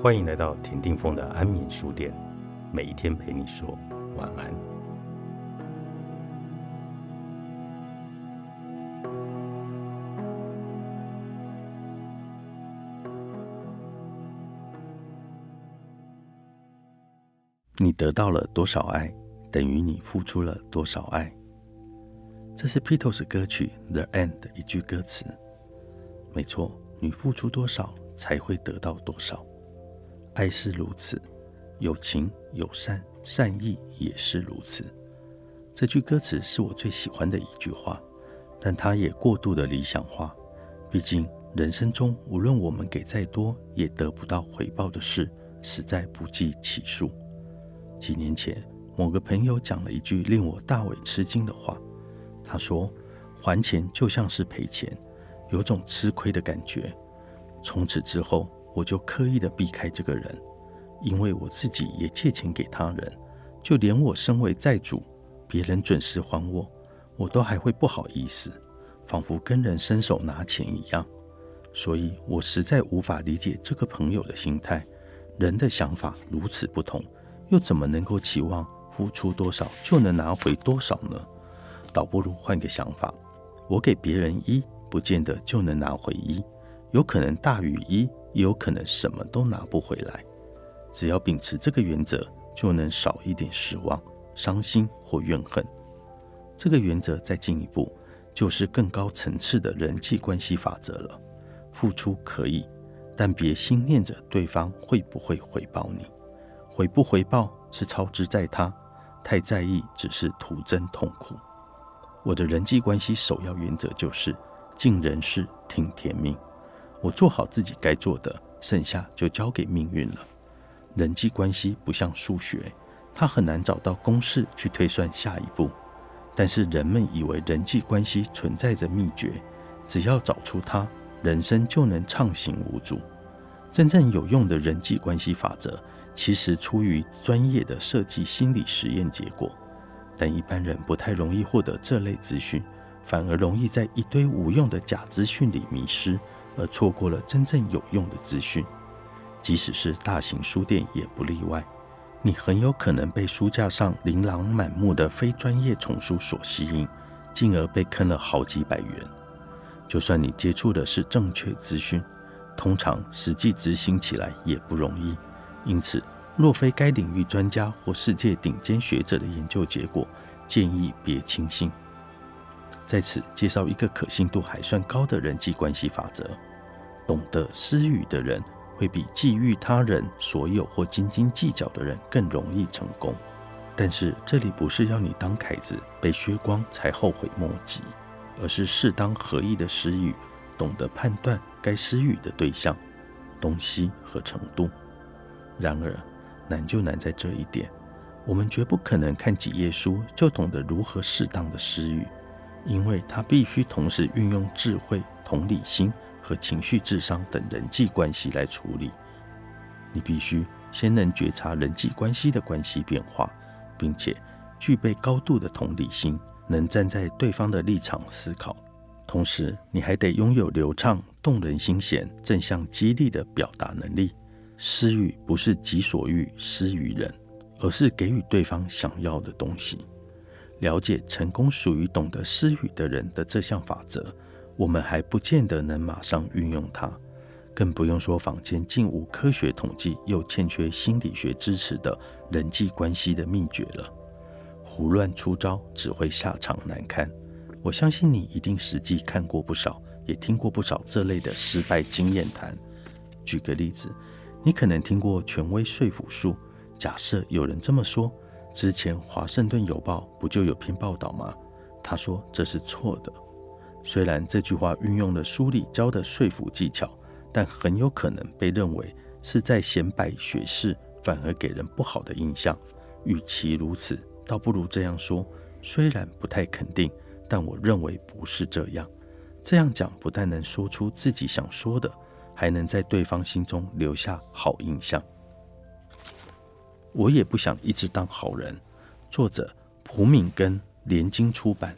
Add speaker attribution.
Speaker 1: 欢迎来到田定峰的安眠书店，每一天陪你说晚安。你得到了多少爱，等于你付出了多少爱。这是 Pitos 歌曲《The End》的一句歌词。没错，你付出多少，才会得到多少。爱是如此，友情、友善、善意也是如此。这句歌词是我最喜欢的一句话，但它也过度的理想化。毕竟，人生中无论我们给再多，也得不到回报的事，实在不计其数。几年前，某个朋友讲了一句令我大为吃惊的话。他说：“还钱就像是赔钱，有种吃亏的感觉。”从此之后，我就刻意的避开这个人，因为我自己也借钱给他人，就连我身为债主，别人准时还我，我都还会不好意思，仿佛跟人伸手拿钱一样。所以我实在无法理解这个朋友的心态。人的想法如此不同，又怎么能够期望付出多少就能拿回多少呢？倒不如换个想法，我给别人一，不见得就能拿回一，有可能大于一，也有可能什么都拿不回来。只要秉持这个原则，就能少一点失望、伤心或怨恨。这个原则再进一步，就是更高层次的人际关系法则了。付出可以，但别心念着对方会不会回报你，回不回报是操之在他，太在意只是徒增痛苦。我的人际关系首要原则就是尽人事听天命。我做好自己该做的，剩下就交给命运了。人际关系不像数学，它很难找到公式去推算下一步。但是人们以为人际关系存在着秘诀，只要找出它，人生就能畅行无阻。真正有用的人际关系法则，其实出于专业的设计心理实验结果。但一般人不太容易获得这类资讯，反而容易在一堆无用的假资讯里迷失，而错过了真正有用的资讯。即使是大型书店也不例外，你很有可能被书架上琳琅满目的非专业丛书所吸引，进而被坑了好几百元。就算你接触的是正确资讯，通常实际执行起来也不容易。因此，若非该领域专家或世界顶尖学者的研究结果，建议别轻信。在此介绍一个可信度还算高的人际关系法则：懂得施予的人，会比觊觎他人所有或斤斤计较的人更容易成功。但是这里不是要你当凯子被削光才后悔莫及，而是适当合意的施予，懂得判断该施予的对象、东西和程度。然而，难就难在这一点，我们绝不可能看几页书就懂得如何适当的施予，因为他必须同时运用智慧、同理心和情绪智商等人际关系来处理。你必须先能觉察人际关系的关系变化，并且具备高度的同理心，能站在对方的立场思考。同时，你还得拥有流畅、动人心弦、正向激励的表达能力。施予不是己所欲施于人，而是给予对方想要的东西。了解成功属于懂得施予的人的这项法则，我们还不见得能马上运用它，更不用说坊间竟无科学统计又欠缺心理学支持的人际关系的秘诀了。胡乱出招只会下场难堪。我相信你一定实际看过不少，也听过不少这类的失败经验谈。举个例子。你可能听过权威说服术。假设有人这么说，之前《华盛顿邮报》不就有篇报道吗？他说这是错的。虽然这句话运用了书里教的说服技巧，但很有可能被认为是在显摆学识，反而给人不好的印象。与其如此，倒不如这样说：虽然不太肯定，但我认为不是这样。这样讲不但能说出自己想说的。还能在对方心中留下好印象。我也不想一直当好人。作者：蒲敏根，联经出版。